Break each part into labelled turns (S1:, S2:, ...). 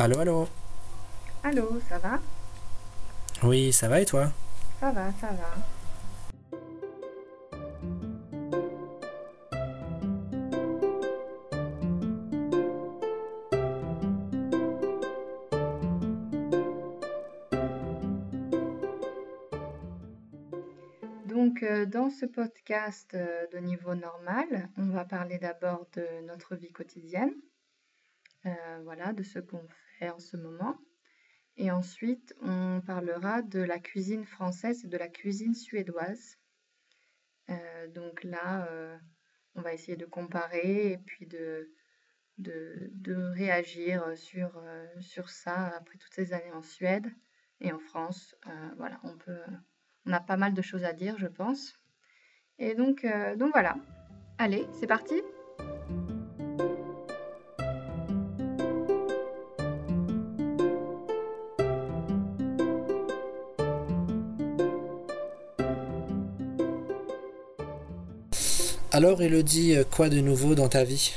S1: Allô, allô.
S2: Allô, ça va?
S1: Oui, ça va et toi?
S2: Ça va, ça va. Donc, euh, dans ce podcast euh, de niveau normal, on va parler d'abord de notre vie quotidienne, euh, voilà, de ce qu'on en ce moment. Et ensuite, on parlera de la cuisine française et de la cuisine suédoise. Euh, donc là, euh, on va essayer de comparer et puis de, de, de réagir sur, euh, sur ça après toutes ces années en Suède et en France. Voilà, on peut, on a pas mal de choses à dire, je pense. Et donc, donc voilà. Allez, c'est parti
S1: Alors, Elodie, quoi de nouveau dans ta vie?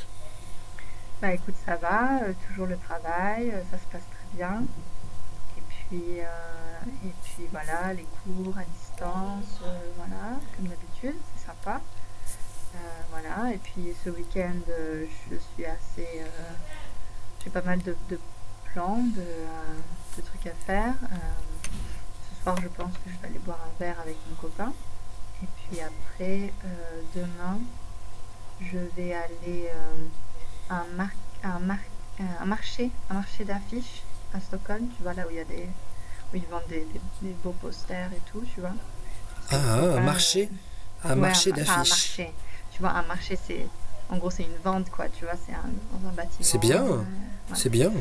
S2: Bah écoute, ça va, euh, toujours le travail, euh, ça se passe très bien. Et puis, euh, et puis voilà, les cours à distance, voilà, comme d'habitude, c'est sympa. Voilà, et puis ce week-end, je suis assez. j'ai pas mal de, plans, de, trucs à faire. Ce soir, je pense que je vais aller boire un verre avec mon copain. Et puis après, euh, demain, je vais aller euh, à un, mar- un, mar- euh, un marché, un marché d'affiches à Stockholm, tu vois, là où il y a des. où ils vendent des, des- des beaux posters et tout, tu vois.
S1: Ah, un
S2: Euh,
S1: marché? Un marché d'affiches.
S2: marché. Tu vois, un marché, c'est. En gros, c'est une vente, quoi, tu vois, c'est un, dans un bâtiment.
S1: C'est bien.
S2: euh, ouais.
S1: C'est bien.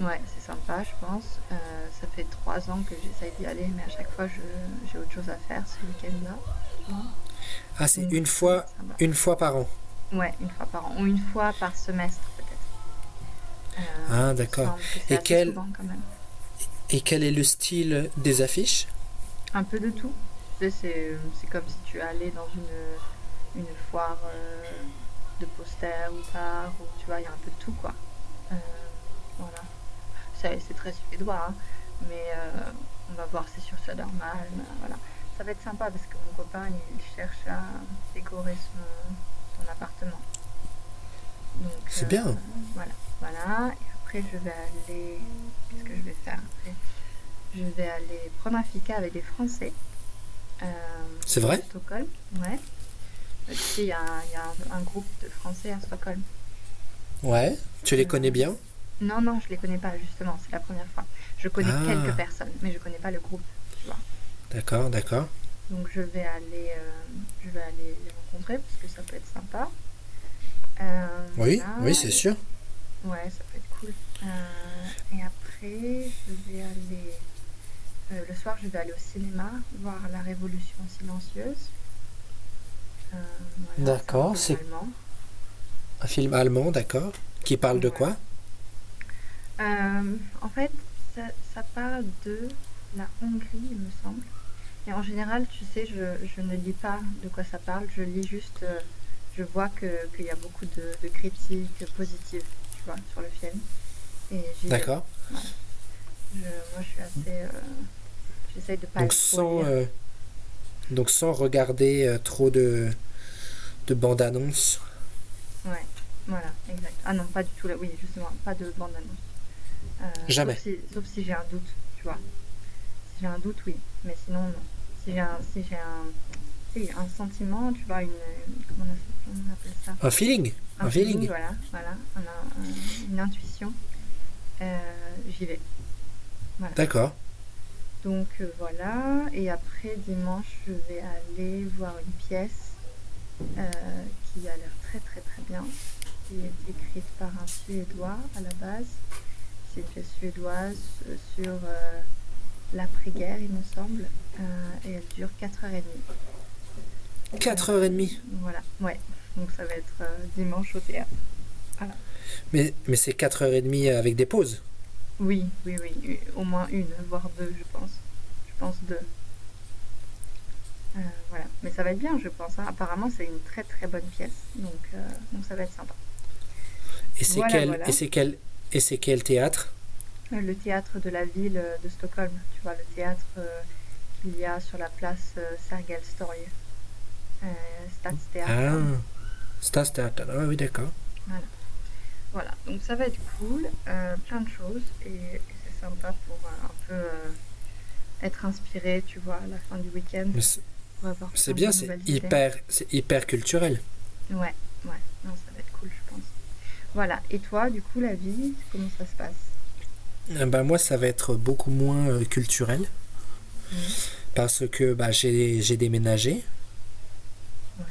S2: Ouais, c'est sympa, je pense. Euh, ça fait trois ans que j'essaye d'y aller, mais à chaque fois, j'ai autre chose à faire ce week-end-là. tu vois.
S1: Ah, c'est une fois, une fois par an.
S2: Ouais, une fois par an, ou une fois par semestre, peut-être. Euh,
S1: Ah, d'accord.
S2: que
S1: Et quel-
S2: souvent, quand même.
S1: Et quel est le style des affiches?
S2: Un peu de tout. C'est, comme si tu allais dans une, une foire euh, de posters ou d'art, ou tu vois, il y a un peu de tout, quoi. Euh, voilà. C'est, très suédois, hein, mais on va voir, c'est sur Södermalm, voilà. Ça va être sympa parce que mon copain, il, cherche à décorer son, son appartement. Donc,
S1: C'est
S2: euh,
S1: bien.
S2: Voilà, voilà. Et après, je vais aller... Qu'est-ce que je vais faire après? Je vais aller prendre un fika avec des Français. euh,
S1: C'est vrai?
S2: à Stockholm, ouais. Euh, Tu sais, il y a, un, il y a un- un groupe de Français à Stockholm.
S1: Ouais. Tu les connais bien?
S2: Non, non, je les connais pas, justement, c'est la première fois. Je connais
S1: Ah.
S2: quelques personnes, mais je connais pas le groupe.
S1: D'accord, d'accord.
S2: Donc je vais aller, euh, je vais aller les rencontrer parce que ça peut être sympa. Euh,
S1: Oui,
S2: voilà.
S1: oui, c'est sûr.
S2: Ouais, ça peut être cool. Euh, et après, je vais aller. le soir, je vais aller au cinéma voir La Révolution silencieuse. Voilà,
S1: D'accord,
S2: c'est un film allemand.
S1: Un film allemand, d'accord. Qui parle de quoi?
S2: En fait, ça, ça parle de la Hongrie, il me semble. Et en général, tu sais, je, je ne lis pas de quoi ça parle, je lis juste, euh, je vois que- qu'il y a beaucoup de, de critiques positives, tu vois, sur le film.
S1: D'accord.
S2: Je- moi, je suis assez. euh, J'essaye de pas
S1: Donc sans, euh, donc sans regarder trop de, de bandes annonces.
S2: Ouais, voilà, exact. Ah non, pas du tout là. Oui, justement, pas de bande-annonce.
S1: Jamais.
S2: Sauf si, sauf si j'ai un doute, tu vois. J'ai un doute, oui. Mais sinon, non. Si j'ai un, si j'ai un, un sentiment, tu vois, une, comment on, appelle ça?
S1: Un feeling Un feeling
S2: Voilà, voilà. Un- une intuition. Euh, J'y vais. Voilà.
S1: D'accord.
S2: Donc euh, voilà, et après dimanche, je vais aller voir une pièce euh, qui a l'air très très très bien, qui est écrite par un Suédois à la base. C'est une pièce suédoise sur l'après-guerre, il me semble, euh, et elle dure 4h30.
S1: 4h30.
S2: Voilà, ouais. Donc ça va être euh, dimanche au théâtre.
S1: Mais, mais c'est 4h30 avec des pauses.
S2: Oui, oui, oui, au moins une, voire deux, je pense. Je pense deux. Euh, voilà, mais ça va être bien, je pense. hein. Apparemment, c'est une très très bonne pièce, donc, euh, donc ça va être sympa.
S1: Et c'est
S2: Voilà,
S1: quel,
S2: voilà.
S1: quel théâtre?
S2: Le théâtre de la ville euh, de Stockholm, tu vois, le théâtre euh, qu'il y a sur la place euh, Sergels torg, euh, Stadsteatern.
S1: Ah, Stadsteatern. Ah oui, d'accord.
S2: Voilà, donc ça va être cool, plein de choses et, et c'est sympa pour un peu être inspiré, tu vois, à la fin du week-end.
S1: C'est- bien, c'est hyper, c'est hyper culturel.
S2: Ouais, ouais, non, ça va être cool, je pense. Voilà, et toi, du coup, la vie, comment ça se passe?
S1: Ben, moi, ça va être beaucoup moins euh, culturel
S2: Mhm.
S1: parce que bah, j'ai j'ai déménagé.
S2: Ouais.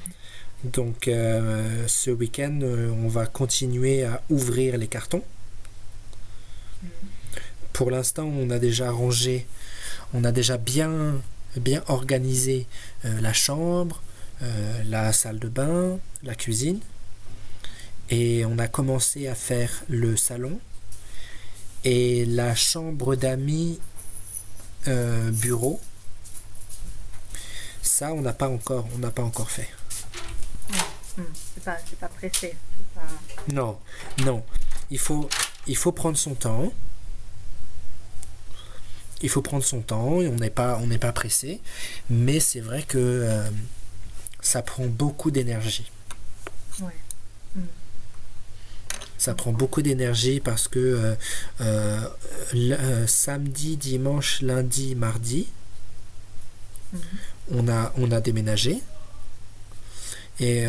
S1: Donc, euh, ce week-end, euh, on va continuer à ouvrir les cartons.
S2: Mhm.
S1: Pour l'instant, on a déjà rangé, on a déjà bien, bien organisé euh, la chambre, euh, la salle de bain, la cuisine. Et on a commencé à faire le salon et la chambre d'amis euh, bureau. Ça, on n'a pas encore, on n'a pas encore fait.
S2: Hmm, C'est pas, pressé. pas-
S1: Non, non. Il faut, il faut prendre son temps. Il faut prendre son temps. et On n'est pas, on n'est pas pressé. Mais c'est vrai que euh, ça prend beaucoup d'énergie.
S2: Ouais.
S1: Ça prend beaucoup d'énergie parce que euh, euh, euh, samedi, dimanche, lundi, mardi,
S2: Mhm.
S1: on a, on a déménagé. Et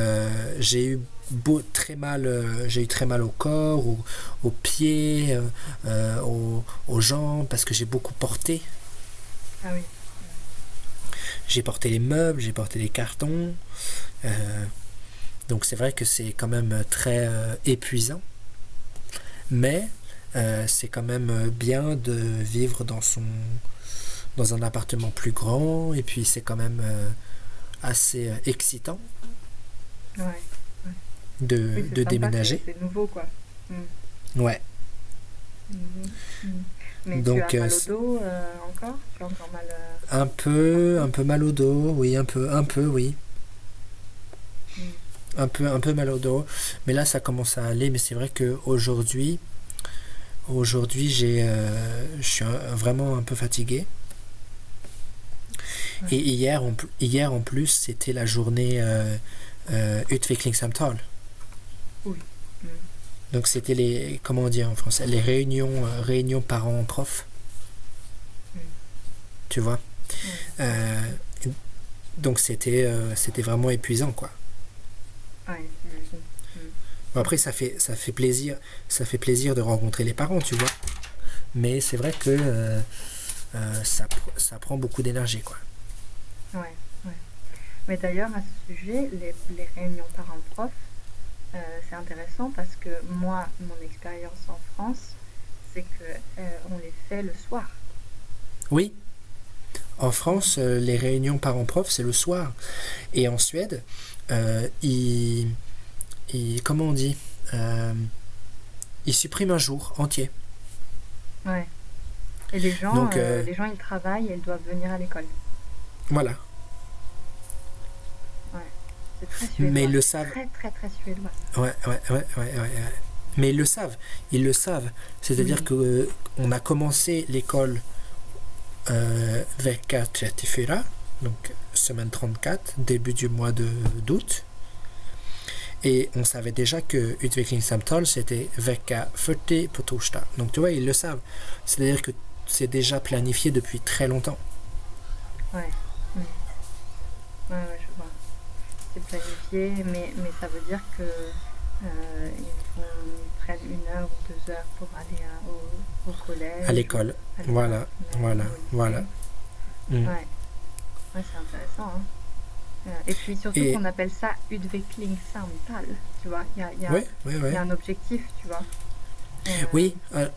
S1: j'ai eu beau, très mal, euh, j'ai eu très mal au corps, au- aux pieds, euh, aux, aux jambes, parce que j'ai beaucoup porté.
S2: Ah oui.
S1: J'ai porté les meubles, j'ai porté les cartons. euh, donc c'est vrai que c'est quand même très épuisant. Mais euh, c'est quand même euh, bien de vivre dans son dans un appartement plus grand et puis c'est quand même euh, assez euh, excitant
S2: Ouais.
S1: de,
S2: Oui,
S1: de déménager.
S2: C'est nouveau, quoi. Hmm.
S1: Ouais.
S2: Mhm. Hmm. Mais
S1: Donc,
S2: tu as mal
S1: euh,
S2: au dos euh, encore? Tu as encore mal
S1: Un peu, un peu mal au dos, oui, un peu, un peu, oui. Un peu, un peu mal au dos. Mais là, ça commence à aller. Mais c'est vrai que aujourd'hui, aujourd'hui, j'ai, euh, je suis vraiment un peu fatigué.
S2: Ouais.
S1: Et hier, hier en plus, c'était la journée euh, euh, Utvecklingssamtal.
S2: Oui. Mm.
S1: Donc c'était les, comment en français, les réunions, euh, réunions parents-profs.
S2: Mm.
S1: Tu vois? Euh, donc c'était c'était vraiment épuisant quoi.
S2: Ouais.
S1: Bon, après ça fait ça fait plaisir ça fait plaisir de rencontrer les parents tu vois. Mais c'est vrai que euh, euh, ça ça prend beaucoup d'énergie quoi.
S2: Ouais, ouais. Mais d'ailleurs, à ce sujet, les, les réunions parents-profs, euh, c'est intéressant parce que moi, mon expérience en France, c'est que on les fait le soir.
S1: Oui. En France, les réunions parents-profs, c'est le soir. Et en Suède, euh, ils, ils- Comment on dit Euh, Ils suppriment un jour entier.
S2: Ouais. Et les gens,
S1: Donc,
S2: euh,
S1: euh,
S2: les gens, ils travaillent et ils doivent venir à l'école.
S1: Voilà.
S2: C'est très suédois.
S1: Mais ils le savent.
S2: Très, très, très suédois.
S1: Ouais, ouais, ouais, ouais, ouais, ouais. Mais ils le savent. Ils le savent. C'est-à-dire
S2: Oui.
S1: que euh, on a commencé l'école euh, vecka 34, donc semaine 34, début du mois d'août. Et on savait déjà que Utvecklingssamtal, c'était vecka 40 på torsdag. Donc tu vois, ils le savent. C'est-à-dire que c'est déjà planifié depuis très longtemps.
S2: Ouais. Mm. Ouais, ouais, je vois. C'est planifié, mais, mais ça veut dire que euh, ils, prennent une heure ou deux heures pour aller à- au, au collège.
S1: À l'école. Voilà, voilà, voilà. Mm.
S2: Ouais, ouais c'est intéressant. hein. Euh, Et puis surtout
S1: Et-
S2: qu'on appelle ça Udveckling Samtal, tu vois. Il y a, y y un objectif, tu vois. Euh,
S1: Oui,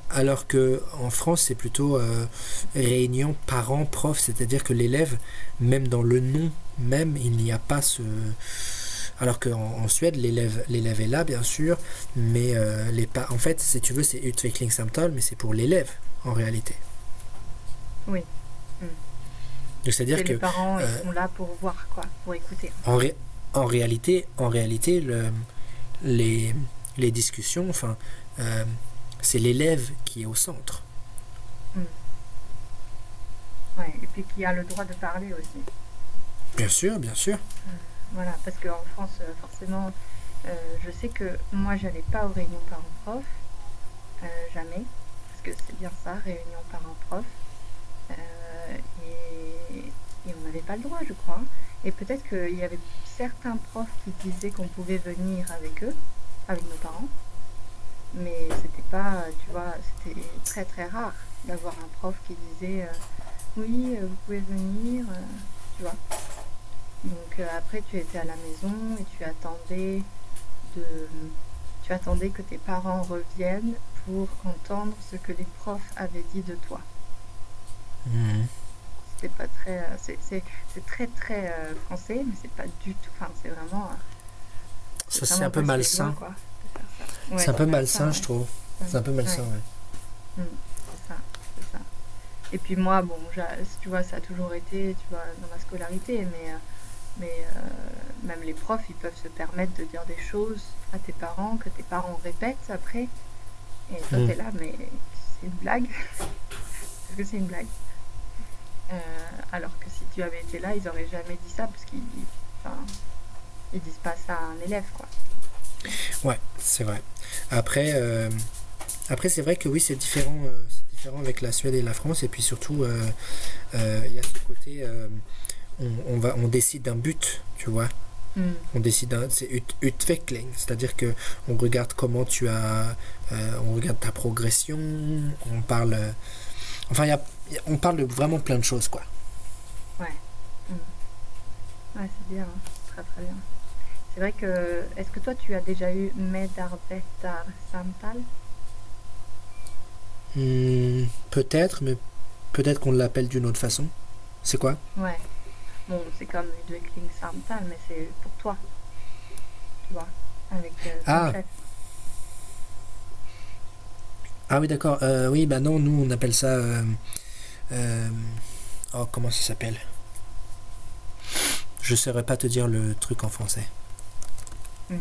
S1: alors que en France, c'est plutôt euh, réunion parents-prof, c'est-à-dire que l'élève, même dans le nom même, il n'y a pas ce. Alors qu'en en Suède, l'élève, l'élève est là, bien sûr, mais euh, les pa- en fait, si tu veux, c'est Utvecklingssamtal, mais c'est pour l'élève, en réalité.
S2: Oui.
S1: C'est-à-dire que
S2: les parents,
S1: euh,
S2: sont là pour voir, quoi, pour écouter.
S1: en, ré- en réalité, en réalité le- les, les discussions, enfin, euh, c'est l'élève qui est au centre.
S2: Mm. Ouais, et puis qui a le droit de parler aussi.
S1: Bien sûr, bien sûr.
S2: Voilà, parce qu'en France, euh, forcément, euh, je sais que moi, j'allais pas aux réunions parents-prof, euh, jamais, parce que c'est bien ça, réunion parents-prof. et, et on n'avait pas le droit, je crois. Et peut-être qu'il y avait certains profs qui disaient qu'on pouvait venir avec eux, avec nos parents. Mais c'était pas, tu vois, c'était très très rare d'avoir un prof qui disait oui, vous pouvez venir, tu vois. Donc euh, après, tu étais à la maison et tu attendais de, tu attendais que tes parents reviennent pour entendre ce que les profs avaient dit de toi.
S1: Mhm.
S2: C'était pas très, euh, c'est, c'est, c'est très très euh, français, mais c'est pas du tout. Enfin, c'est vraiment.
S1: Ça c'est un peu malsain.
S2: Quoi,
S1: c'est un peu malsain, je trouve. C'est un peu malsain, ouais.
S2: Mm, c'est ça, c'est ça. Et puis moi, bon, tu vois, ça a toujours été, tu vois, dans ma scolarité, mais mais euh, même les profs, ils peuvent se permettre de dire des choses à tes parents que tes parents répètent après. Et toi, mm. t'es là, mais c'est une blague. Est-ce que c'est une blague? Euh, Alors que si tu avais été là, ils auraient jamais dit ça parce qu'ils enfin, ils disent pas ça à un élève, quoi.
S1: Ouais, c'est vrai. Après, euh, après c'est vrai que oui, c'est différent, c'est différent avec la Suède et la France. Et puis surtout, il y a ce côté on, va, on décide d'un but, tu vois.
S2: Hmm.
S1: On décide c'est utveckling, c'est-à-dire que on regarde comment tu as, euh, on regarde ta progression, on parle, enfin, y a, on parle de vraiment plein de choses, quoi.
S2: Ouais. Hmm. Ouais, c'est bien, hein. très très bien. C'est vrai que, est-ce que toi tu as déjà eu Medarbetar Samtal?
S1: Hmm, Peut-être, mais peut-être qu'on l'appelle d'une autre façon. C'est quoi?
S2: Ouais. Bon, c'est comme Udveckling Samtal, mais c'est pour toi. Tu vois, avec euh,
S1: ah. Ah oui, d'accord. Euh, oui, bah non, nous on appelle ça. Euh, euh, oh, comment ça s'appelle? Je ne saurais pas te dire le truc en français.
S2: Hmm.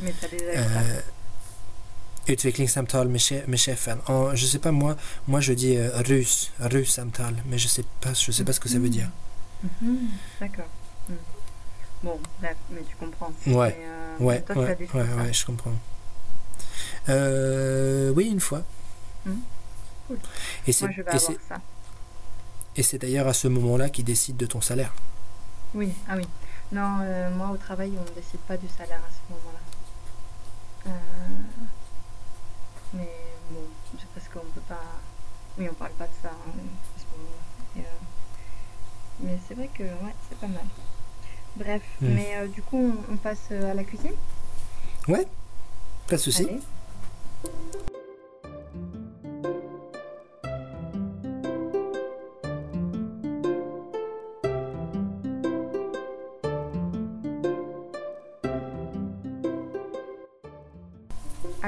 S2: Mais t'as des
S1: Utvecklingssamtal med, chefen. En, je sais pas moi, moi je dis euh, russe, russe samtal, mais je sais pas, je sais pas ce que ça veut dire.
S2: Mm-hmm. D'accord. Mm. Bon, mais tu comprends.
S1: Ouais.
S2: Mais, euh,
S1: ouais, toi, ouais, ouais, ouais, je comprends. Euh, oui, une fois.
S2: Cool.
S1: Et c'est,
S2: moi, je vais avoir ça.
S1: Et c'est d'ailleurs à ce moment-là qu'ils décident de ton salaire.
S2: Oui, ah oui. Non, euh, moi au travail, on ne décide pas du salaire à ce moment-là. Euh, mais bon, c'est parce qu'on peut pas. Oui, on parle pas de ça hein, à ce moment-là. Euh, mais c'est vrai que ouais, c'est pas mal. Bref, hmm. mais du coup, on, on, passe à la cuisine?
S1: Ouais, pas de souci.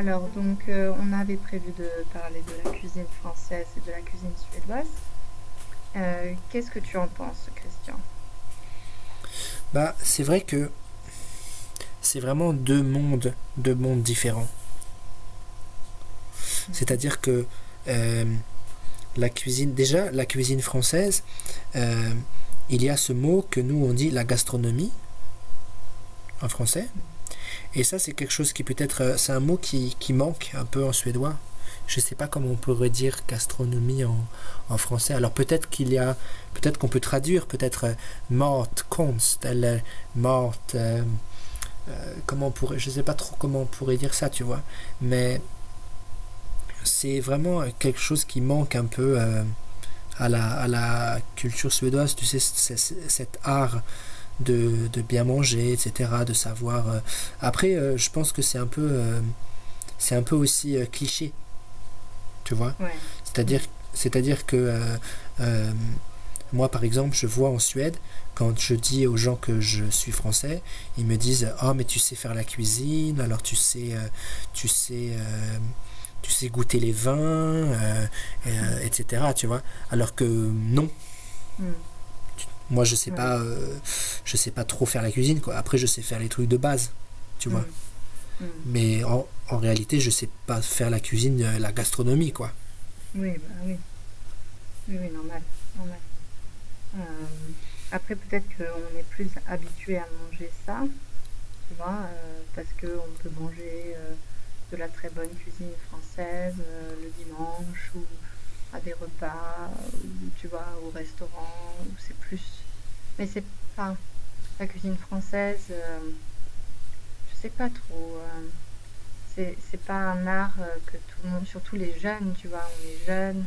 S2: Alors, donc, euh, on avait prévu de parler de la cuisine française et de la cuisine suédoise. Euh, qu'est-ce que tu en penses, Christian?
S1: Bah, c'est vrai que c'est vraiment deux mondes, deux mondes différents. Mhm. C'est-à-dire que euh, la cuisine, déjà, la cuisine française, il y a ce mot que nous on dit la gastronomie en français. Et ça, c'est quelque chose qui peut-être, euh, c'est un mot qui, qui, manque un peu en suédois. Je ne sais pas comment on pourrait dire gastronomie en, en français. Alors peut-être qu'il y a, peut-être qu'on peut traduire, peut-être euh, mat, konst, eller mat, euh, comment on pourrait, je ne sais pas trop comment on pourrait dire ça, tu vois. Mais c'est vraiment quelque chose qui manque un peu à, la, à la culture suédoise, tu sais, cet art de, de, bien manger, etc., de savoir. Euh... Après, euh, je pense que c'est un peu, euh, c'est un peu aussi cliché, tu vois?
S2: Ouais.
S1: C'est-à-dire, c'est-à-dire que moi, par exemple, je vois en Suède, quand je dis aux gens que je suis français, ils me disent Ah, oh, mais tu sais faire la cuisine, alors tu sais, tu sais, tu sais goûter les vins, etc. Tu vois. Alors que non.
S2: Mm.
S1: Moi, je sais ouais. pas, euh, je sais pas trop faire la cuisine. Quoi. Après, je sais faire les trucs de base, tu vois.
S2: Mmh.
S1: Mais en, en, réalité, je sais pas faire la cuisine, euh, la gastronomie, quoi.
S2: Oui, bah oui. Oui, oui, normal. normal. Euh, après, peut-être qu'on est plus habitué à manger ça, tu vois, euh, parce qu'on peut manger de la très bonne cuisine française le dimanche ou à des repas, ou tu vois, au restaurant, ou c'est plus. Mais c'est pas. La cuisine française, je sais pas trop. c'est pas un art que tout le monde, surtout les jeunes, tu vois, on est jeunes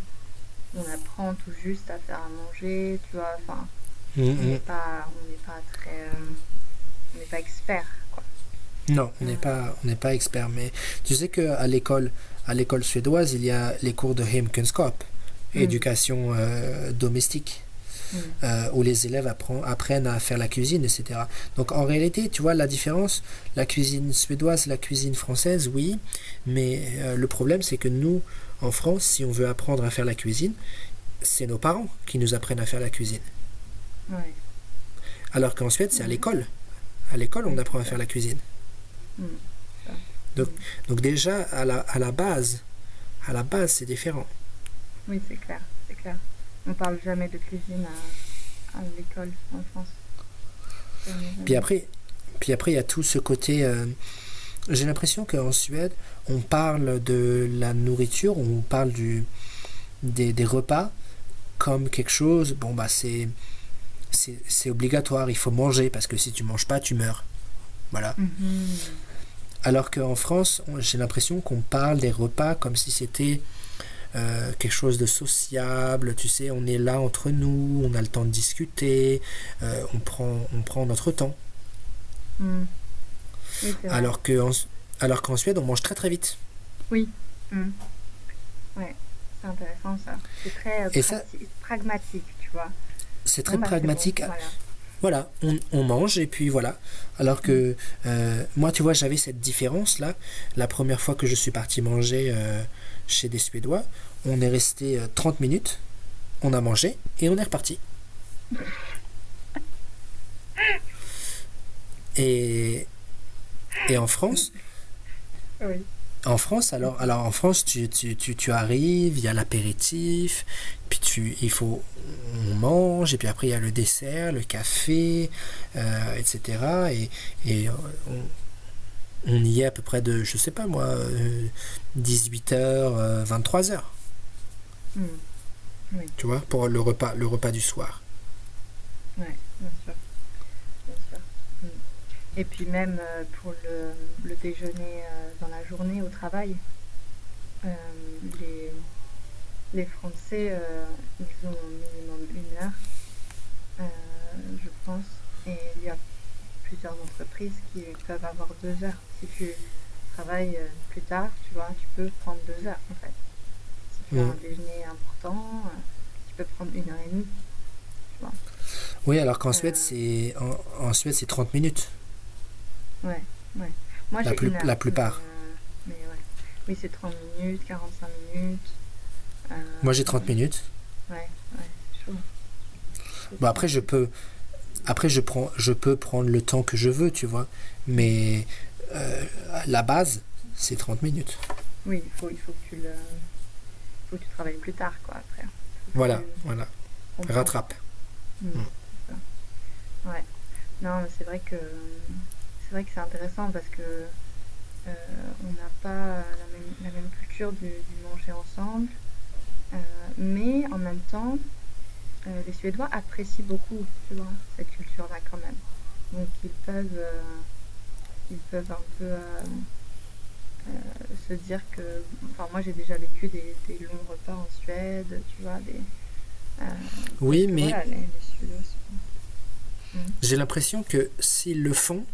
S2: on apprend tout juste à faire à manger, tu vois. Enfin, mm, on n'est pas, très, euh, on n'est pas expert, quoi.
S1: Non, on n'est pas, on n'est pas expert. Mais tu sais que à l'école, à l'école suédoise, il y a les cours de hemkunskap, mm. éducation euh, domestique. Euh, où les élèves apprennent à faire la cuisine, etc. Donc en réalité, tu vois la différence, la cuisine suédoise, la cuisine française, oui, mais le problème c'est que nous, en France, si on veut apprendre à faire la cuisine, c'est nos parents qui nous apprennent à faire la cuisine. Alors qu'en Suède, c'est à l'école. À l'école, on apprend à faire la cuisine. Mm. Donc, donc déjà, à la, à la base, à la base, c'est différent.
S2: Oui, c'est clair, c'est clair. On parle jamais de cuisine à, l'école en France.
S1: Puis après, puis après, il y a tout ce côté. Euh, j'ai l'impression qu'en Suède, on parle de la nourriture, on parle du, des, des repas comme quelque chose, bon bah c'est, c'est, obligatoire, il faut manger parce que si tu manges pas, tu meurs. Voilà. Mm-hmm. Alors qu'en France, j'ai l'impression qu'on parle des repas comme si c'était euh, quelque chose de sociable, tu sais, on est là entre nous, on a le temps de discuter, euh, on, prend, on prend notre temps. Mm alors que alors qu'en Suède, on mange très très vite.
S2: Oui. Hmm. Ouais, c'est intéressant ça. C'est très euh, pragmatique, tu vois.
S1: C'est très bah, pragmatique. voilà. on, mange et puis voilà. Alors que euh, moi, tu vois, j'avais cette différence-là. La première fois que je suis parti manger euh, chez des Suédois, on est resté 30 minutes, on a mangé et on est reparti. et, et en France En France, alors, alors en France, tu, tu, tu, arrives, il y a l'apéritif, puis tu, il faut, on mange, et puis après il y a le dessert, le café, euh, etc. Et, et on, y est à peu près de, je sais pas moi, 18h, 23h. Oui. Tu vois, pour le repas, le repas du soir.
S2: Oui, bien sûr. Et puis même euh, pour le, déjeuner euh, dans la journée au travail, euh, les, les, Français, ils ont minimum une heure, je pense, et il y a plusieurs entreprises qui peuvent avoir deux heures. Si tu travailles plus tard, tu vois, tu peux prendre deux heures en fait. Tu as un déjeuner important, tu peux prendre une heure et demie.
S1: Oui, alors qu'en Suède, c'est en, en Suède, c'est 30 minutes.
S2: Ouais, ouais. Moi,
S1: la, plus, la plupart.
S2: Euh, mais ouais. Oui, c'est 30 minutes, 45 minutes.
S1: Euh, Moi, j'ai 30 minutes.
S2: Ouais, ouais, c'est chaud.
S1: Bon, après, je peux. Après, je, prends, je peux prendre le temps que je veux, tu vois. Mais euh, la base, c'est 30 minutes.
S2: Oui, il faut, il faut que tu le. Faut que tu travailles plus tard, quoi, après.
S1: Voilà, voilà. Rattrape.
S2: Mmh. Ouais. Non, mais c'est vrai que c'est vrai que c'est intéressant parce que euh, on n'a pas la même, culture du, manger ensemble, euh, mais en même temps, euh, les Suédois apprécient beaucoup, tu vois, cette culture-là quand même. Donc ils peuvent, ils peuvent un peu se dire que, enfin moi j'ai déjà vécu des, longs repas en Suède, tu vois, des.
S1: oui, mais hmm. j'ai l'impression que s'ils le font,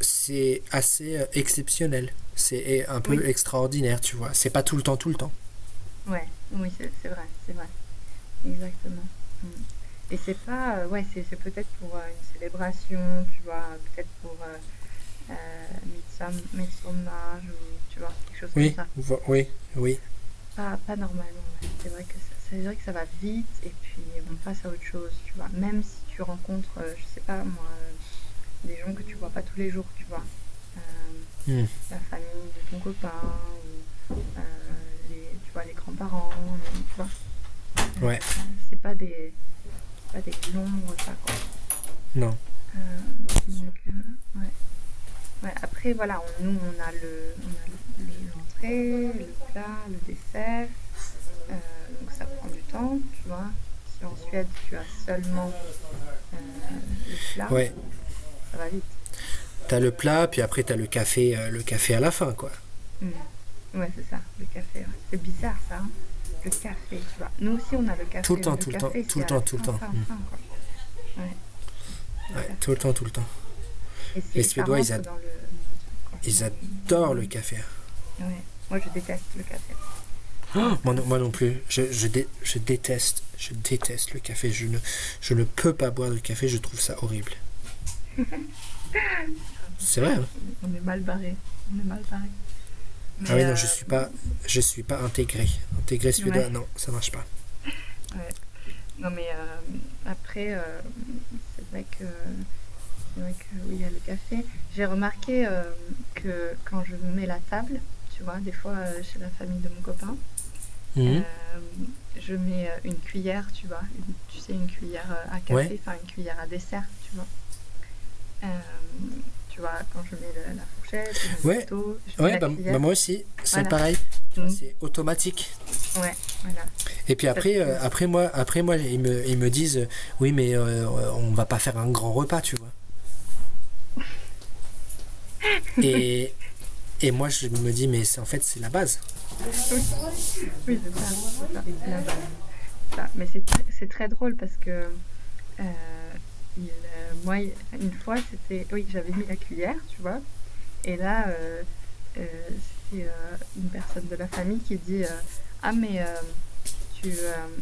S1: c'est assez euh, exceptionnel. C'est un peu extraordinaire, tu vois. C'est pas tout le temps, tout le temps.
S2: Ouais, oui, c'est vrai, c'est vrai. Exactement. Mm. Et c'est pas, euh, ouais, c'est peut-être pour euh, une célébration, tu vois, peut-être pour euh, Midsommar, ou tu vois, quelque chose
S1: oui,
S2: comme ça.
S1: Oui, oui.
S2: Pas, pas normalement, c'est vrai, que ça, vrai que ça va vite et puis on passe à autre chose, tu vois. Même si tu rencontres, je sais pas moi, des gens que tu vois pas tous les jours, tu vois. Euh, hmm. La famille de ton copain, ou, euh, les, tu vois, les grands parents, tu vois. Euh,
S1: Ouais.
S2: C'est pas des, c'est pas des longs repas, quoi.
S1: Non.
S2: Euh, donc, euh, ouais. Ouais, après, voilà, on- nous, on a le, on a le- le- l'entrée, le plat, le dessert. Euh, donc, ça prend du temps, tu vois. Si en Suède, tu as seulement euh, le plat,
S1: Ouais.
S2: ça va vite.
S1: T'as le plat, puis après t'as le café, euh, le café à la fin, quoi.
S2: Mm. Ouais, c'est ça, le café. ouais. C'est bizarre, ça. hein. Le café, tu vois. Nous aussi, on a le café.
S1: Tout le temps, tout le temps, tout le temps, tout le temps.
S2: Ouais. C'est
S1: Ouais,
S2: ça.
S1: tout le temps, tout le temps. Les Suédois, ils ad-
S2: le-
S1: adorent le café.
S2: Ouais. Moi, je déteste le café.
S1: Oh, moi, non, moi non plus. Je, je, dé- je déteste, je déteste le café. Je ne, je ne peux pas boire de café. Je trouve ça horrible. C'est vrai. hein
S2: On est mal barré. On est mal barré.
S1: ah oui, non,
S2: euh,
S1: je suis pas, je suis pas intégré. Intégré suédois,
S2: Ouais.
S1: non, ça marche pas.
S2: Non, mais euh, après, euh, c'est vrai que. Que oui, il y a le café. J'ai remarqué euh, que quand je mets la table, tu vois, des fois euh, chez la famille de mon copain,
S1: Mhm.
S2: euh, je mets une cuillère, tu vois, une- tu sais, une cuillère à café,
S1: Ouais.
S2: enfin une cuillère à dessert, tu vois. Tu vois, quand je mets le- la fourchette, le
S1: Ouais.
S2: couteau, je mets
S1: Ouais,
S2: la
S1: bah, bah, moi aussi, c'est
S2: Voilà.
S1: pareil.
S2: Mhm.
S1: C'est automatique.
S2: Ouais, voilà.
S1: Et puis après, euh, après moi, après moi, ils me, ils me disent, euh, oui, mais euh, on va pas faire un grand repas, tu vois. Et, et moi, je me dis, mais en fait, c'est la base.
S2: Oui, c'est ça, la base. Mais c'est tr- c'est très drôle parce que euh, euh, moi, une fois, c'était. Oui, j'avais mis la cuillère, tu vois. Et là, euh, c'est une personne de la famille qui dit Ah, mais. tu,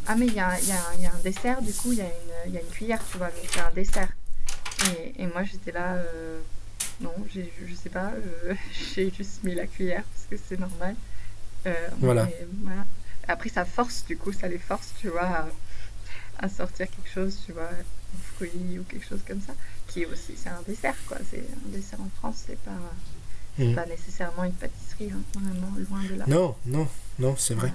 S2: ah, mais il y a, un- dessert, du coup, il y, y a une cuillère, tu vois. Donc, c'est un dessert. Et moi, j'étais là. Non, je sais pas, euh, j'ai juste mis la cuillère parce que c'est normal. Euh,
S1: Voilà.
S2: mais voilà. Après, ça force, du coup, ça les force, tu vois, à, à sortir quelque chose, tu vois, un fruit ou quelque chose comme ça, qui est aussi, c'est un dessert, quoi. C'est un dessert en France, c'est pas,
S1: Mhm.
S2: pas nécessairement une pâtisserie, hein, vraiment, loin de là.
S1: Non, non, non, c'est vrai.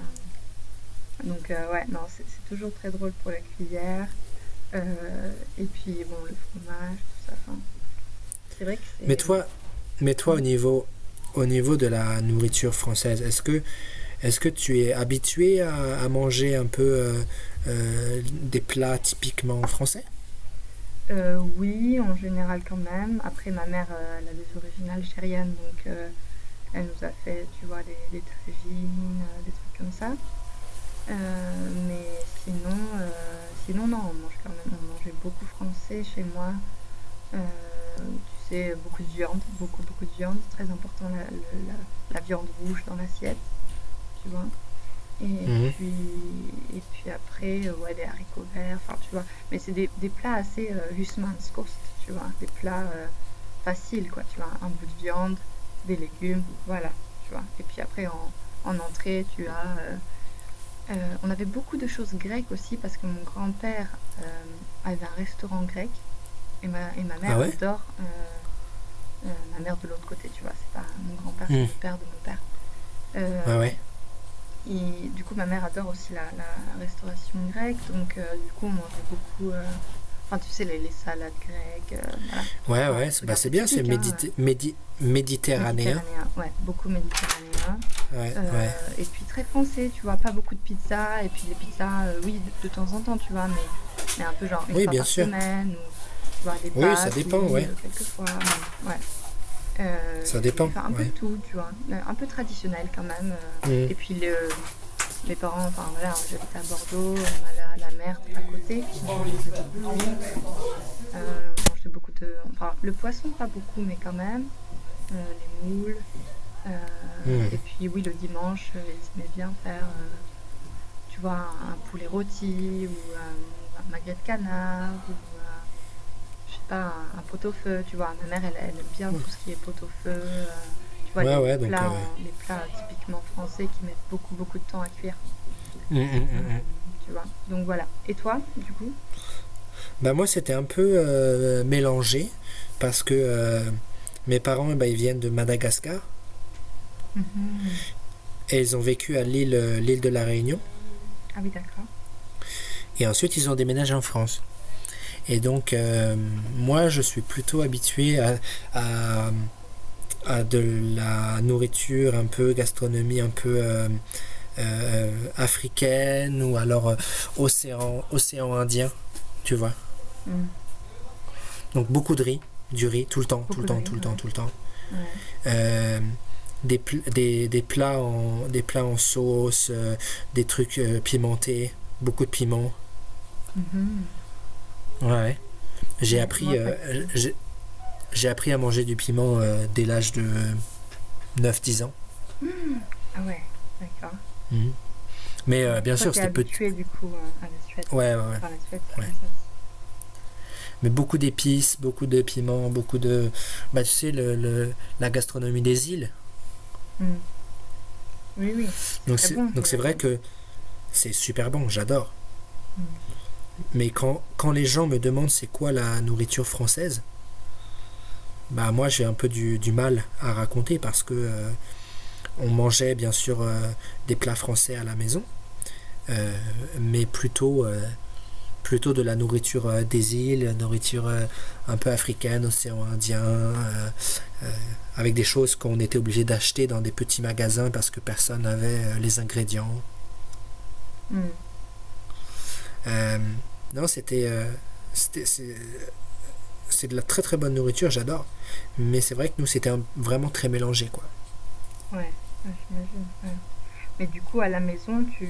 S2: Euh, donc, ouais, non, c'est toujours très drôle pour la cuillère. Et puis, bon, le fromage, tout ça. enfin, c'est vrai que c'est.
S1: Mais toi, mais toi au niveau, au niveau de la nourriture française, est-ce que, est-ce que tu es habitué à, à manger un peu euh, euh, des plats typiquement français?
S2: Euh, oui, en général quand même. Après, ma mère, elle a des origines algériennes, donc elle nous a fait, tu vois, des, des tagines, des trucs comme ça. Mais sinon, sinon non, on mange quand même, on mangeait beaucoup français chez moi. Tu sais, beaucoup de viande, beaucoup, beaucoup de viande. C'est très important la, le- la- la viande rouge dans l'assiette, tu vois. Et
S1: Mhm.
S2: puis, et puis après, euh, ouais, des haricots verts, enfin, tu vois. Mais c'est des, des plats assez euh, husmanskost, tu vois. Des plats euh, faciles, quoi, tu vois. Un bout de viande, des légumes, voilà, tu vois. Et puis après, en, en entrée, tu as... euh, euh, on avait beaucoup de choses grecques aussi parce que mon grand-père euh, avait un restaurant grec et ma, et ma mère
S1: Ah ouais
S2: adore euh, euh, ma mère de l'autre côté, tu vois. C'est pas mon grand-père, c'est
S1: Hmm.
S2: le père de mon père.
S1: Ah ouais.
S2: et du coup, ma mère adore aussi la, la restauration grecque, donc du coup, on mangeait beaucoup. Enfin, tu sais, les, les salades grecques. euh, voilà.
S1: Ouais, ouais, c'est, bah, c'est bien, c'est
S2: hein.
S1: médi- méditerranéen.
S2: Méditerranéen, ouais, beaucoup méditerranéen.
S1: Ouais,
S2: Euh,
S1: ouais.
S2: Et puis très français, tu vois, pas beaucoup de pizza. Et puis les pizzas, euh, oui, de, de temps en temps, tu vois, mais, mais un peu genre une
S1: Oui,
S2: fois
S1: bien
S2: par
S1: sûr.
S2: semaine. Ou, des
S1: Oui, ça dépend,
S2: oui,
S1: ouais.
S2: Quelquefois, ouais. Euh,
S1: Ça dépend,
S2: Enfin, un peu
S1: ouais.
S2: tout, tu vois. Un peu traditionnel quand même. euh,
S1: Mhm.
S2: Et puis le, mes parents, enfin voilà, j'habite à Bordeaux, on a la, la mer à côté. Euh, on mangeait beaucoup de. Enfin, le poisson, pas beaucoup, mais quand même. Euh, les moules.
S1: Mhm.
S2: Et puis, oui, le dimanche, ils aimaient bien faire, tu vois, un, un poulet rôti ou euh, un magret de canard ou, pas, un, un pot-au-feu, tu vois. Ma mère, elle, elle aime bien tout ce qui est pot-au-feu. euh, tu vois,
S1: Ouais,
S2: les,
S1: ouais, donc,
S2: plats,
S1: euh,
S2: les plats typiquement français qui mettent beaucoup, beaucoup de temps à cuire.
S1: Mm, mm, mm, mm.
S2: Tu vois. Donc voilà. Et toi, du coup?
S1: Bah moi c'était un peu euh, mélangé parce que euh, mes parents bah, ils viennent de Madagascar et ils ont vécu à l'île euh, l'île de la Réunion.
S2: Ah oui, d'accord.
S1: Et ensuite, ils ont déménagé en France. Et donc, euh, moi, je suis plutôt habitué à, à, à de la nourriture un peu, gastronomie un peu euh, euh, africaine ou alors océan, océan Indien, tu vois.
S2: Mm.
S1: Donc, beaucoup de riz, du riz, tout le temps, tout le temps,
S2: riz,
S1: tout le temps, tout le temps.
S2: Ouais.
S1: Des, pl- des, des plats en des plats en sauce, des trucs pimentés, beaucoup de piment.
S2: Mhm.
S1: Ouais. J'ai appris euh, j'ai appris à manger du piment euh, dès l'âge de 9-10 ans.
S2: Ah ouais, d'accord.
S1: Mhm. Mais euh, bien
S2: Toi,
S1: sûr, c'était petit.
S2: habitué du coup euh, à la Suède.
S1: Ouais, ouais, ouais.
S2: Enfin, la Suède.
S1: Mais beaucoup d'épices, beaucoup de piments, beaucoup de. Bah, tu sais, le, le- la gastronomie des îles.
S2: Mm. Oui, oui.
S1: Donc c'est
S2: bon,
S1: vrai
S2: vrai.
S1: que c'est super bon, j'adore. Mais quand, les gens me demandent c'est quoi la nourriture française, bah moi j'ai un peu du, mal à raconter parce que euh, on mangeait bien sûr euh, des plats français à la maison, euh, mais plutôt de la nourriture des îles, nourriture un peu africaine, océan Indien, avec des choses qu'on était obligé d'acheter dans des petits magasins parce que personne n'avait les ingrédients.
S2: Mm.
S1: Euh, non, c'était. euh, c'est de la très très bonne nourriture, j'adore. Mais c'est vrai que nous, c'était vraiment très mélangé, quoi.
S2: Ouais, j'imagine. ouais. Mais du coup, à la maison, tu,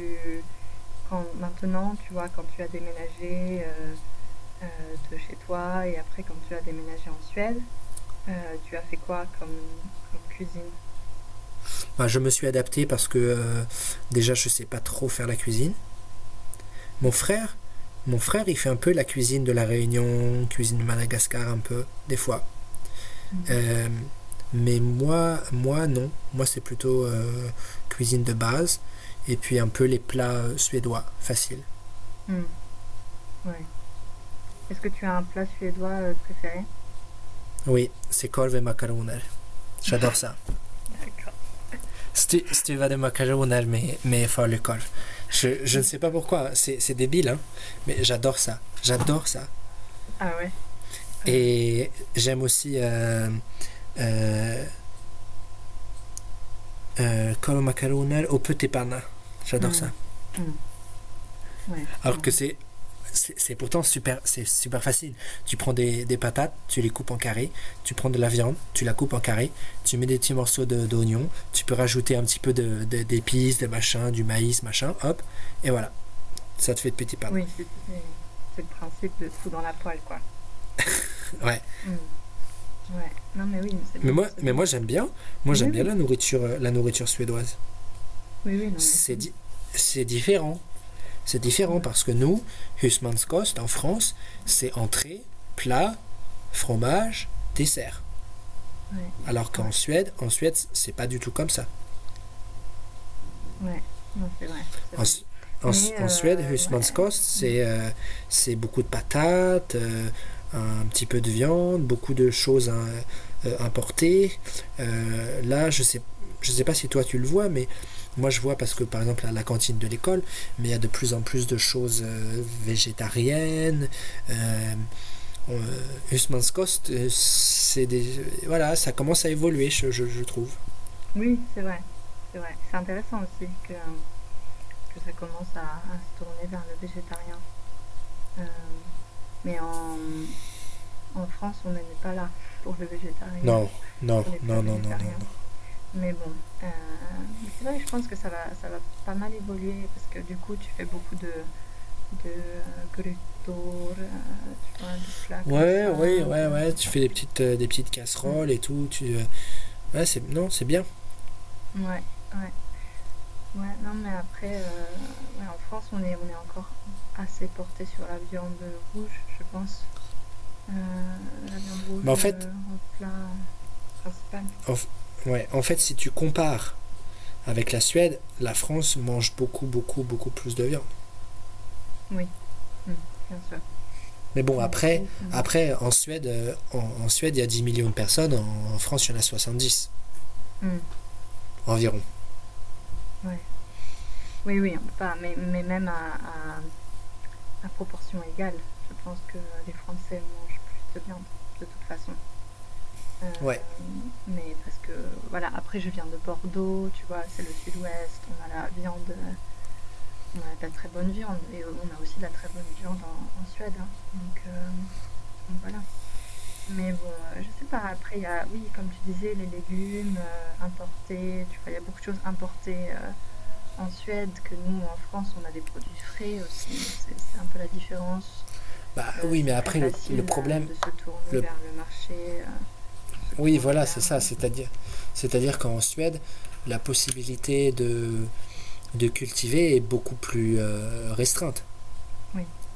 S2: quand maintenant, tu vois, quand tu as déménagé euh, euh, de chez toi et après quand tu as déménagé en Suède, tu as fait quoi comme, comme cuisine?
S1: Bah, je me suis adapté parce que euh, déjà, je sais pas trop faire la cuisine. Mon frère, mon frère, il fait un peu la cuisine de la Réunion, cuisine de Madagascar un peu, des fois.
S2: Mhm.
S1: Euh, mais moi, moi non. Moi, c'est plutôt euh, cuisine de base et puis un peu les plats euh, suédois, faciles.
S2: Hmm. Ouais. Est-ce que tu as un plat suédois préféré?
S1: Oui, c'est korv et makaroner. J'adore ça. Stu- Stuvade makaroner med, med falukorv. Je, je ne sais pas pourquoi, c'est débile, hein, mais j'adore ça. J'adore ça.
S2: Ah ouais.
S1: Et j'aime aussi euh, euh, euh, korv makaroner au petit panna. J'adore
S2: Mm.
S1: ça.
S2: Ouais.
S1: Alors que c'est c'est pourtant super c'est super facile. Tu prends des, des patates, tu les coupes en carrés, tu prends de la viande, tu la coupes en carrés, tu mets des petits morceaux de- d'oignon, tu peux rajouter un petit peu de- de- d'épices, de, machin, du maïs, machin, hop, et voilà. Ça te fait de petits pains.
S2: Oui, c'est le principe de tout dans la poêle, quoi.
S1: Ouais.
S2: Hmm. Ouais. Non, mais oui,
S1: Mais moi, mais moi j'aime bien. Moi j'aime
S2: Oui,
S1: bien
S2: oui.
S1: la nourriture, euh, la nourriture suédoise.
S2: Oui, oui,
S1: di- c'est différent. C'est différent parce que nous, husmanskost en France, c'est entrée, plat, fromage, dessert.
S2: Ouais.
S1: Alors qu'en. Suède, en Suède, c'est pas du tout comme ça.
S2: Ouais, c'est vrai.
S1: En, Suède,
S2: euh,
S1: husmanskost, c'est euh, c'est beaucoup de patates, euh, un petit peu de viande, beaucoup de choses importées. Là, je sais, je sais pas si toi tu le vois, mais moi je vois parce que par exemple à la cantine de l'école, mais il y a de plus en plus de choses euh, végétariennes. Euh, euh, husmanskost, euh, c'est des, voilà, ça commence à évoluer, je, je- je trouve.
S2: Oui, c'est vrai. C'est vrai. C'est intéressant aussi que, que ça commence à, à se tourner vers le végétarien. Euh, mais en, en France, on n'en est pas là pour le végétarien.
S1: Non, non, non, non, non, non.
S2: Mais bon, euh, mais c'est vrai, je pense que ça va, ça va pas mal évoluer parce que du coup, tu fais beaucoup de, de euh, grytor, euh, tu vois, de plats
S1: Ouais, ouais, ouais, ouais. Tu fais des petites, des petites casseroles et tout. Tu, ouais, c'est, non, c'est bien.
S2: Ouais, ouais. Ouais, non, mais après, euh, ouais, en France, on est, on est encore assez porté sur la viande rouge, je pense. Euh, la viande rouge
S1: Mais en fait-
S2: euh, en plat principal.
S1: Ouais, en fait, si tu compares avec la Suède, la France mange beaucoup, beaucoup, beaucoup plus de viande.
S2: Bien sûr.
S1: Mais bon, après, après en Suède, euh, en, en Suède, il y a 10 millions de personnes. En, en France, il y en a 70
S2: Mm.
S1: environ.
S2: Ouais. Oui, oui, on peut pas, mais, mais même à, à, à proportion égale, je pense que les Français mangent plus de viande, de toute façon. Euh,
S1: Ouais.
S2: Mais parce que, voilà, après je viens de Bordeaux, tu vois, c'est le sud-ouest, on a la viande, euh, on a de la très bonne viande, et on a aussi de la très bonne viande en, en Suède, hein. donc, euh, donc voilà. Mais bon, euh, je sais pas, après il y a, oui, comme tu disais, les légumes euh, importés, tu vois, il y a beaucoup de choses importées euh, en Suède que nous, en France, on a des produits frais aussi, c'est un peu la différence.
S1: Bah
S2: Euh,
S1: oui, mais après, le, le
S2: euh,
S1: problème,
S2: de se tourner
S1: le-
S2: vers le marché.
S1: Oui, voilà, c'est ça. C'est-à-dire, c'est-à-dire qu'en Suède, la possibilité de, de cultiver est beaucoup plus euh, restreinte.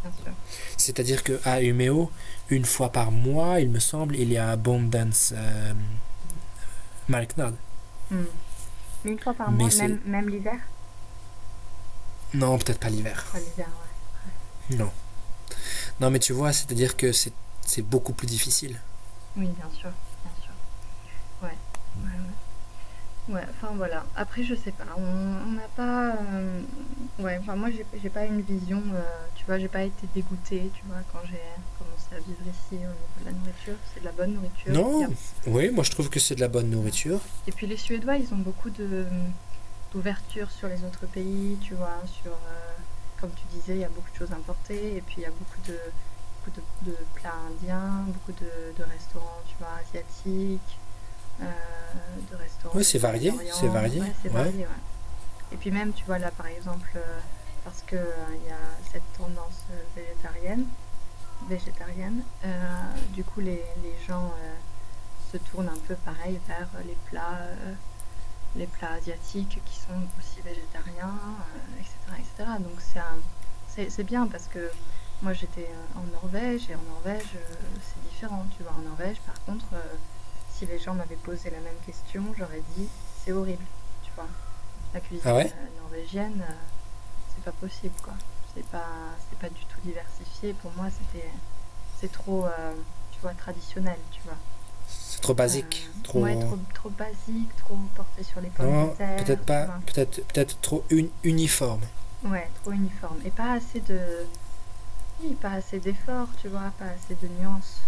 S2: Bien sûr.
S1: C'est-à-dire qu'à Umeå, une fois par mois, il me semble, il y a Abundance euh, Marknad.
S2: Hmm. Mais une fois par
S1: Mais
S2: mois, même, même l'hiver?
S1: Non, peut-être pas l'hiver.
S2: Pas l'hiver, ouais.
S1: Non. Non, mais tu vois, c'est-à-dire que c'est, c'est beaucoup plus difficile.
S2: Oui, bien sûr. Ouais, enfin voilà. Après, je sais pas. On n'a pas. euh, Ouais, enfin moi, j'ai j'ai pas une vision. euh, Tu vois, j'ai pas été dégoûtée, tu vois, quand j'ai commencé à vivre ici au niveau de la nourriture. C'est de la bonne nourriture.
S1: Non.
S2: Il y a-
S1: Oui, moi je trouve que c'est de la bonne nourriture.
S2: Et puis les Suédois, ils ont beaucoup de d'ouverture sur les autres pays, tu vois, sur. euh, Comme tu disais, il y a beaucoup de choses importées. Et puis il y a beaucoup de, beaucoup de, de plats indiens, beaucoup de, de restaurants, tu vois, asiatiques, de restaurants.
S1: Oui, c'est varié, c'est varié,
S2: Ouais, c'est
S1: ouais.
S2: varié, ouais. Et puis même, tu vois, là, par exemple, euh, parce que euh, il y a cette tendance euh, végétarienne, végétarienne, euh, du coup, les, les gens euh, se tournent un peu pareil vers les plats, euh, les plats asiatiques qui sont aussi végétariens, euh, etc., etc. Donc c'est bien parce que moi j'étais euh, en Norvège et en Norvège euh, c'est différent. Tu vois, en Norvège par contre, euh, si les gens m'avaient posé la même question, j'aurais dit c'est horrible. Tu vois, la cuisine
S1: Ah ouais
S2: euh, norvégienne, euh, c'est pas possible quoi. C'est pas, c'est pas du tout diversifié. Pour moi, c'était, c'est trop, euh, tu vois, traditionnel, tu vois.
S1: C'est trop basique.
S2: Euh,
S1: trop...
S2: Ouais, trop, trop basique, trop porté sur les pommes
S1: Non,
S2: de terre.
S1: peut-être pas, peut-être, peut-être trop uni- uniforme.
S2: Ouais, trop uniforme. Et pas assez de. Oui, pas assez d'efforts, tu vois, pas assez de nuances.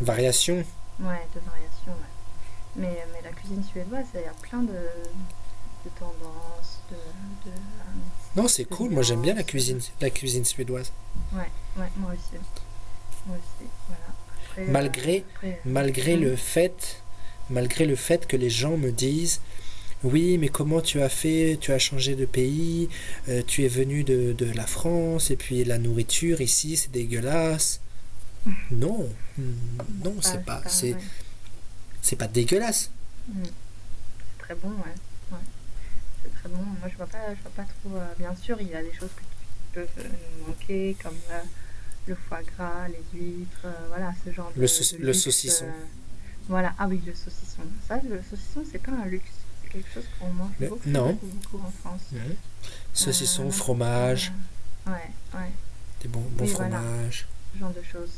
S1: Variation.
S2: Ouais, de variations, ouais. Mais, mais la cuisine suédoise, il y a plein de, de tendances, de. de euh,
S1: Non, c'est cool. Moi, j'aime bien la cuisine, la cuisine suédoise.
S2: ouais, ouais, moi aussi. Moi aussi, voilà. Après,
S1: Malgré-
S2: euh, après,
S1: Malgré le fait, malgré le fait que les gens me disent, oui, mais comment tu as fait? Tu as changé de pays, euh, tu es venu de, de la France, et puis la nourriture ici, c'est dégueulasse. Non, non, c'est pas, c'est, c'est pas dégueulasse.
S2: Mm. C'est très bon, ouais. ouais. C'est très bon. Moi, je vois pas, je vois pas trop. euh, bien sûr, il y a des choses qui peuvent euh, nous manquer, comme euh, le foie gras, les huîtres, euh, voilà, ce genre de.
S1: Le sauc-
S2: de
S1: le
S2: luxe,
S1: saucisson.
S2: euh, voilà, ah oui, le saucisson. Ça, le saucisson, c'est pas un luxe. C'est quelque chose qu'on mange
S1: Le-
S2: beaucoup,
S1: non.
S2: beaucoup, en France.
S1: Saucisson,
S2: Euh,
S1: fromage,
S2: euh, ouais, ouais,
S1: des bons, bons
S2: oui, voilà.
S1: fromages.
S2: ce genre de choses.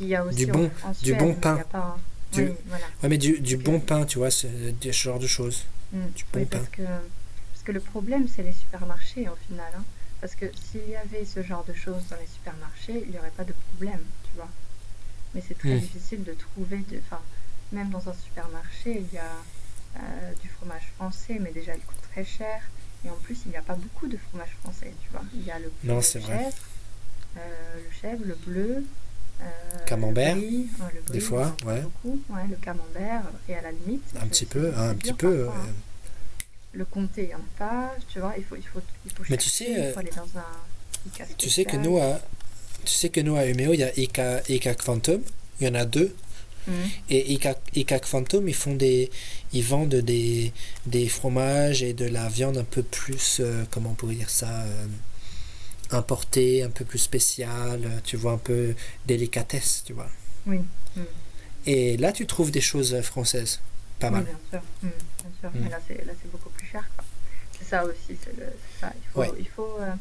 S2: Qu'il y a aussi
S1: Du bon-
S2: en,
S1: du
S2: Suède,
S1: bon pain.
S2: pas,
S1: Du-
S2: oui, voilà.
S1: Ouais, mais du, du bon pain, tu vois, c'est ce genre de choses.
S2: Mm.
S1: Du bon
S2: Oui,
S1: pain.
S2: parce que, parce que le problème, c'est les supermarchés au final. hein. Parce que s'il y avait ce genre de choses dans les supermarchés, il n'y aurait pas de problème, tu vois. Mais c'est très
S1: Mm.
S2: difficile de trouver, de, même dans un supermarché, il y a euh, du fromage français, mais déjà il coûte très cher. Et en plus, il n'y a pas beaucoup de fromage français, tu vois. Il y a le,
S1: Non,
S2: chèvre, euh, le chèvre, le bleu, euh,
S1: Camembert,
S2: le brie,
S1: des fois, ouais.
S2: beaucoup, ouais, le camembert, et à la limite,
S1: Un petit peu,
S2: c'est
S1: un petit peu.
S2: parfois, hein.
S1: euh,
S2: le comté, il n'y en a pas, tu vois, il faut, il faut, il faut
S1: Mais tu sais,
S2: il
S1: euh,
S2: faut aller dans un ICA
S1: Tu sais que nous, à, tu sais que nous à Umeå, il y a Ika, Ika Quantum. Il y en a deux.
S2: Mhm.
S1: Et Ika, Ika Quantum, ils font des, ils vendent des, des fromages et de la viande un peu plus, euh, comment on pourrait dire ça, euh, importée, un peu plus spéciale. euh, Tu vois un peu délicatesse, tu vois.
S2: Oui, mhm.
S1: Et là, tu trouves des choses françaises, pas
S2: Oui,
S1: mal.
S2: bien sûr, Mhm, bien sûr.
S1: Mm.
S2: mais là c'est beaucoup plus cher. C'est ça aussi, c'est ça. Il faut,
S1: Ouais.
S2: il faut, euh,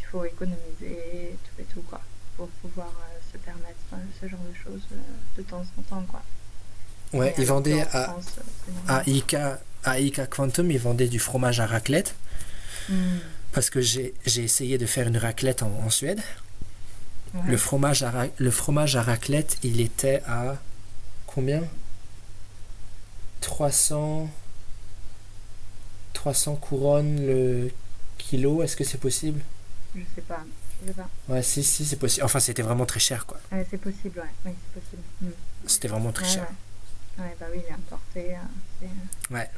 S2: il faut économiser tout et tout quoi, pour pouvoir euh, se permettre ce genre de choses euh, de temps en temps quoi.
S1: Ouais, ils vendaient à,
S2: France,
S1: à. Ica, à Ica Quantum, ils vendaient du fromage à raclette. Parce que j'ai essayé de faire une raclette en, en Suède.
S2: ouais.
S1: Le, fromage à, le fromage à raclette, il était à combien? 300, 300 couronnes le kilo, est-ce que c'est possible?
S2: Je sais pas. Je sais pas.
S1: Ouais, si, si, c'est possible. Enfin, c'était vraiment très cher, quoi.
S2: Ouais, c'est possible, ouais. Oui, c'est possible. Hmm.
S1: C'était vraiment très
S2: Ouais,
S1: cher.
S2: ouais. Ouais, bah oui, il est importé. hein, c'est-
S1: Ouais.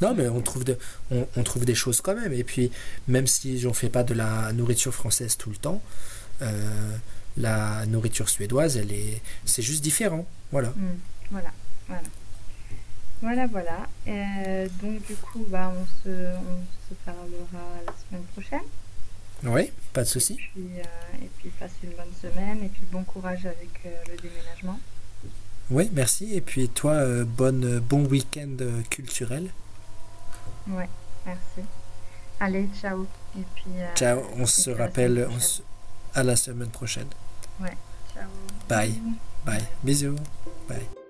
S1: Non, mais on trouve, de, on, on trouve des choses quand même. Et puis, même si on fait pas de la nourriture française tout le temps, euh, la nourriture suédoise, elle est, c'est juste différent. Voilà.
S2: Hmm, Voilà, voilà. Voilà, voilà. Euh, donc, du coup, bah, on, se, on se parlera la semaine prochaine.
S1: Oui, pas de souci.
S2: Euh, et puis, passe une bonne semaine. Et puis, bon courage avec euh, le déménagement.
S1: Oui, merci. Et puis toi, euh, bonne, bon week-end euh, culturel.
S2: Ouais, merci. Allez, ciao. Et puis, euh,
S1: Ciao, on se
S2: puis à la
S1: rappelle
S2: semaine
S1: on se- à la semaine prochaine.
S2: Ciao.
S1: Bye. Bye. Bisous. Bye.